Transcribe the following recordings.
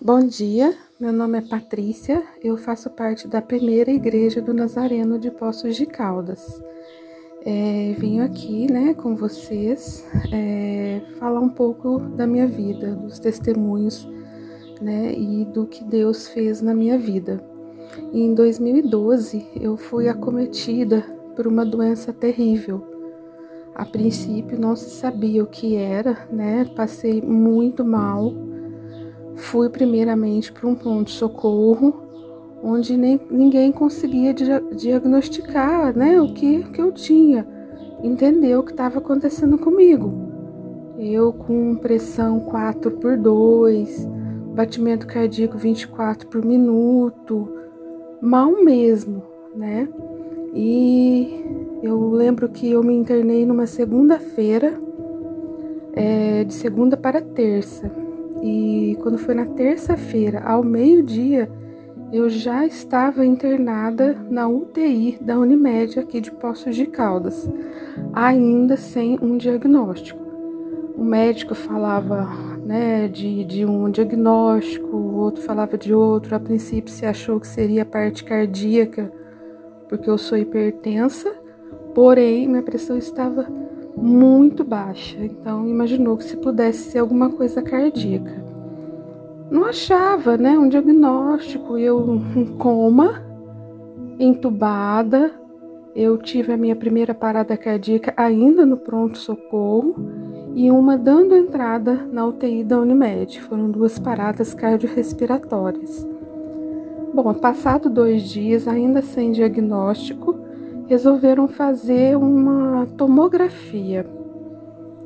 Bom dia, meu nome é Patrícia, eu faço parte da primeira igreja do Nazareno de Poços de Caldas. É, venho aqui, né, com vocês, é, falar um pouco da minha vida, dos testemunhos, né, e do que Deus fez na minha vida. Em 2012, eu fui acometida por uma doença terrível. A princípio, não se sabia o que era, né, passei muito mal Fui primeiramente para um ponto-socorro, onde nem, ninguém conseguia dia, diagnosticar né, o que, que eu tinha, entender o que estava acontecendo comigo. Eu com pressão 4 por 2, batimento cardíaco 24 por minuto, mal mesmo, né? E eu lembro que eu me internei numa segunda-feira, é, de segunda para terça. E quando foi na terça-feira, ao meio-dia, eu já estava internada na UTI da Unimed aqui de Poços de Caldas, ainda sem um diagnóstico. O médico falava né, de, de um diagnóstico, o outro falava de outro. A princípio se achou que seria parte cardíaca, porque eu sou hipertensa, porém minha pressão estava muito baixa, então imaginou que se pudesse ser alguma coisa cardíaca. Não achava, né, um diagnóstico, eu em coma, entubada, eu tive a minha primeira parada cardíaca ainda no pronto-socorro e uma dando entrada na UTI da Unimed. Foram duas paradas cardiorrespiratórias. Bom, passado dois dias, ainda sem diagnóstico, resolveram fazer uma tomografia.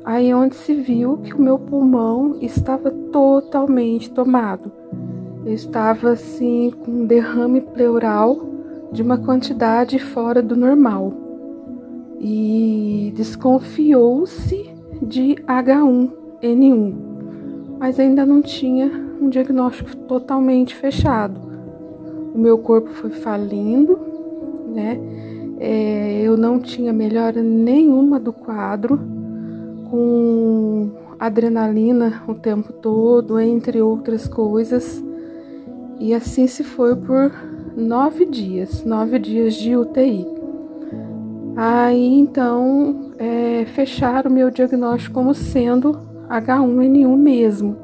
Aí onde se viu que o meu pulmão estava totalmente tomado. Eu estava assim com um derrame pleural de uma quantidade fora do normal. E desconfiou-se de H1N1, mas ainda não tinha um diagnóstico totalmente fechado. O meu corpo foi falindo, né? É, eu não tinha melhora nenhuma do quadro, com adrenalina o tempo todo, entre outras coisas. E assim se foi por nove dias, nove dias de UTI. Aí então é, fecharam o meu diagnóstico como sendo H1N1 mesmo,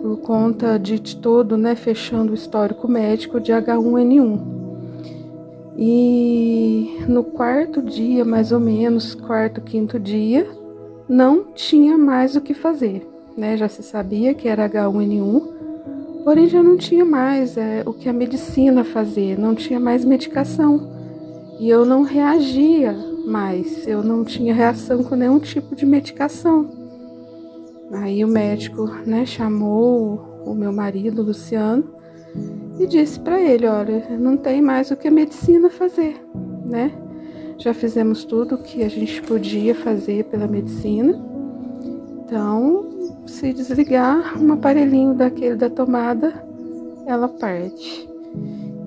por conta de, de todo, né, fechando o histórico médico de H1N1. E no quarto dia, mais ou menos, quarto, quinto dia, não tinha mais o que fazer, né? Já se sabia que era H1N1, porém já não tinha mais é, o que a medicina fazer, não tinha mais medicação. E eu não reagia mais, eu não tinha reação com nenhum tipo de medicação. Aí o médico, né, chamou o meu marido, Luciano, e disse para ele: Olha, não tem mais o que a medicina fazer, né? Já fizemos tudo o que a gente podia fazer pela medicina. Então, se desligar um aparelhinho daquele da tomada, ela parte.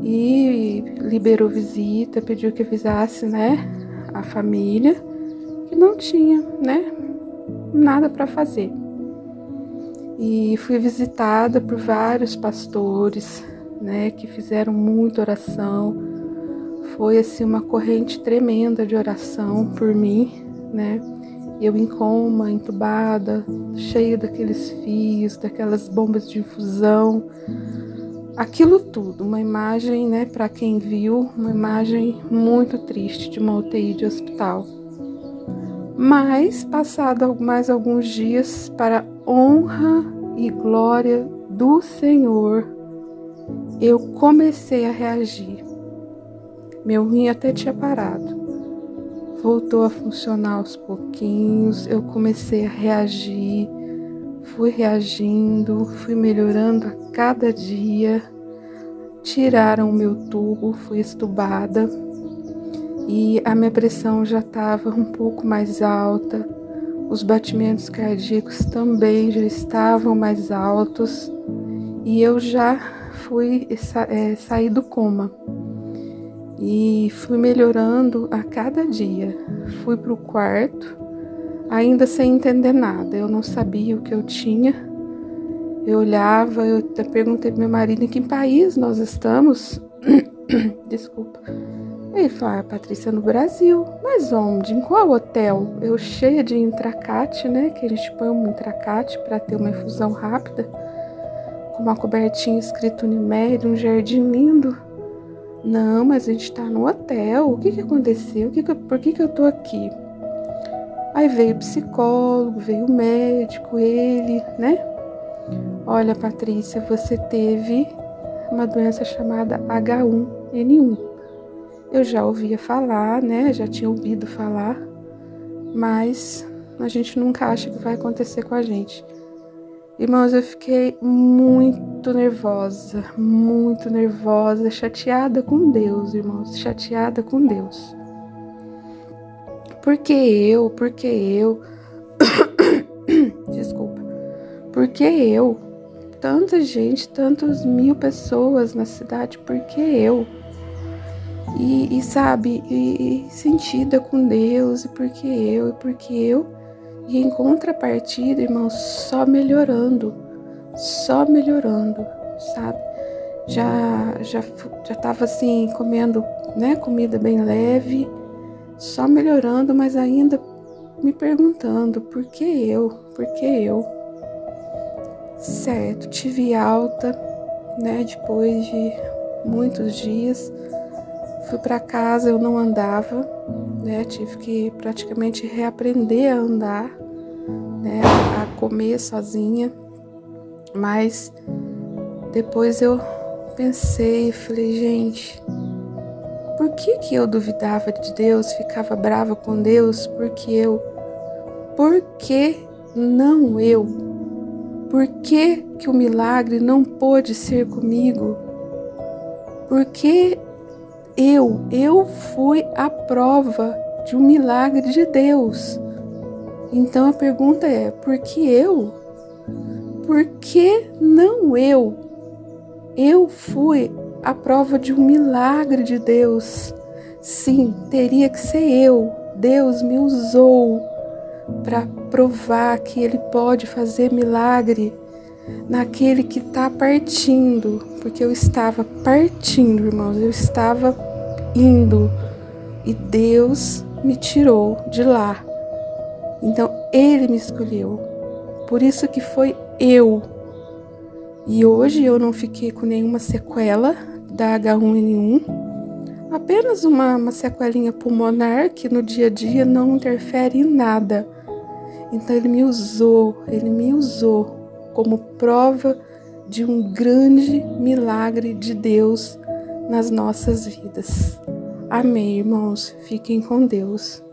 E liberou visita, pediu que avisasse, né, a família que não tinha, né, nada para fazer. E fui visitada por vários pastores, né, que fizeram muita oração. Foi assim uma corrente tremenda de oração por mim, né? Eu em coma, entubada, cheia daqueles fios, daquelas bombas de infusão. Aquilo tudo, uma imagem, né, para quem viu, uma imagem muito triste de uma UTI de hospital. Mas, passado mais alguns dias, para honra e glória do Senhor, eu comecei a reagir. Meu rim até tinha parado. Voltou a funcionar aos pouquinhos, eu comecei a reagir, fui reagindo, fui melhorando a cada dia. Tiraram o meu tubo, fui estubada e a minha pressão já estava um pouco mais alta, os batimentos cardíacos também já estavam mais altos e eu já fui é, sair do coma e fui melhorando a cada dia. Fui para o quarto, ainda sem entender nada. Eu não sabia o que eu tinha. Eu olhava, eu até perguntei pro meu marido em que país nós estamos. Desculpa. Ele falou, ah, Patrícia, no Brasil. Mas onde? Em qual hotel? Eu cheia de intracate, né? Que a gente põe um intracate para ter uma infusão rápida. Com uma cobertinha escrito Unimed, um jardim lindo. Não, mas a gente tá no hotel. O que que aconteceu? Que que, por que que eu tô aqui? Aí veio o psicólogo, veio o médico, ele, né? Olha, Patrícia, você teve uma doença chamada H1N1. Eu já ouvia falar, né? Já tinha ouvido falar, mas a gente nunca acha que vai acontecer com a gente. Irmãos, eu fiquei muito nervosa, muito nervosa, chateada com Deus, irmãos, chateada com Deus. Porque eu, porque eu. Desculpa. Porque eu. Tanta gente, tantos mil pessoas na cidade, porque eu. E, e sabe, e, e sentida com Deus, e porque eu, e porque eu. E em contrapartida, irmãos, só melhorando, só melhorando, sabe? Já já já tava assim comendo, né, comida bem leve, só melhorando, mas ainda me perguntando por que eu, por que eu. Certo, tive alta, né, depois de muitos dias. Fui para casa, eu não andava, né? Tive que praticamente reaprender a andar, né, a comer sozinha. Mas depois eu pensei, falei, gente, por que, que eu duvidava de Deus, ficava brava com Deus? Porque eu. Por que não eu? Por que, que o milagre não pôde ser comigo? Porque eu, eu fui a prova de um milagre de Deus. Então a pergunta é: por que eu? Por que não eu? Eu fui a prova de um milagre de Deus. Sim, teria que ser eu. Deus me usou para provar que Ele pode fazer milagre naquele que está partindo, porque eu estava partindo, irmãos, eu estava indo e Deus me tirou de lá. Então Ele me escolheu. Por isso que foi eu. E hoje eu não fiquei com nenhuma sequela da H1N1, apenas uma, uma sequelinha pulmonar que no dia a dia não interfere em nada. Então ele me usou, ele me usou como prova de um grande milagre de Deus nas nossas vidas. Amém, irmãos. Fiquem com Deus.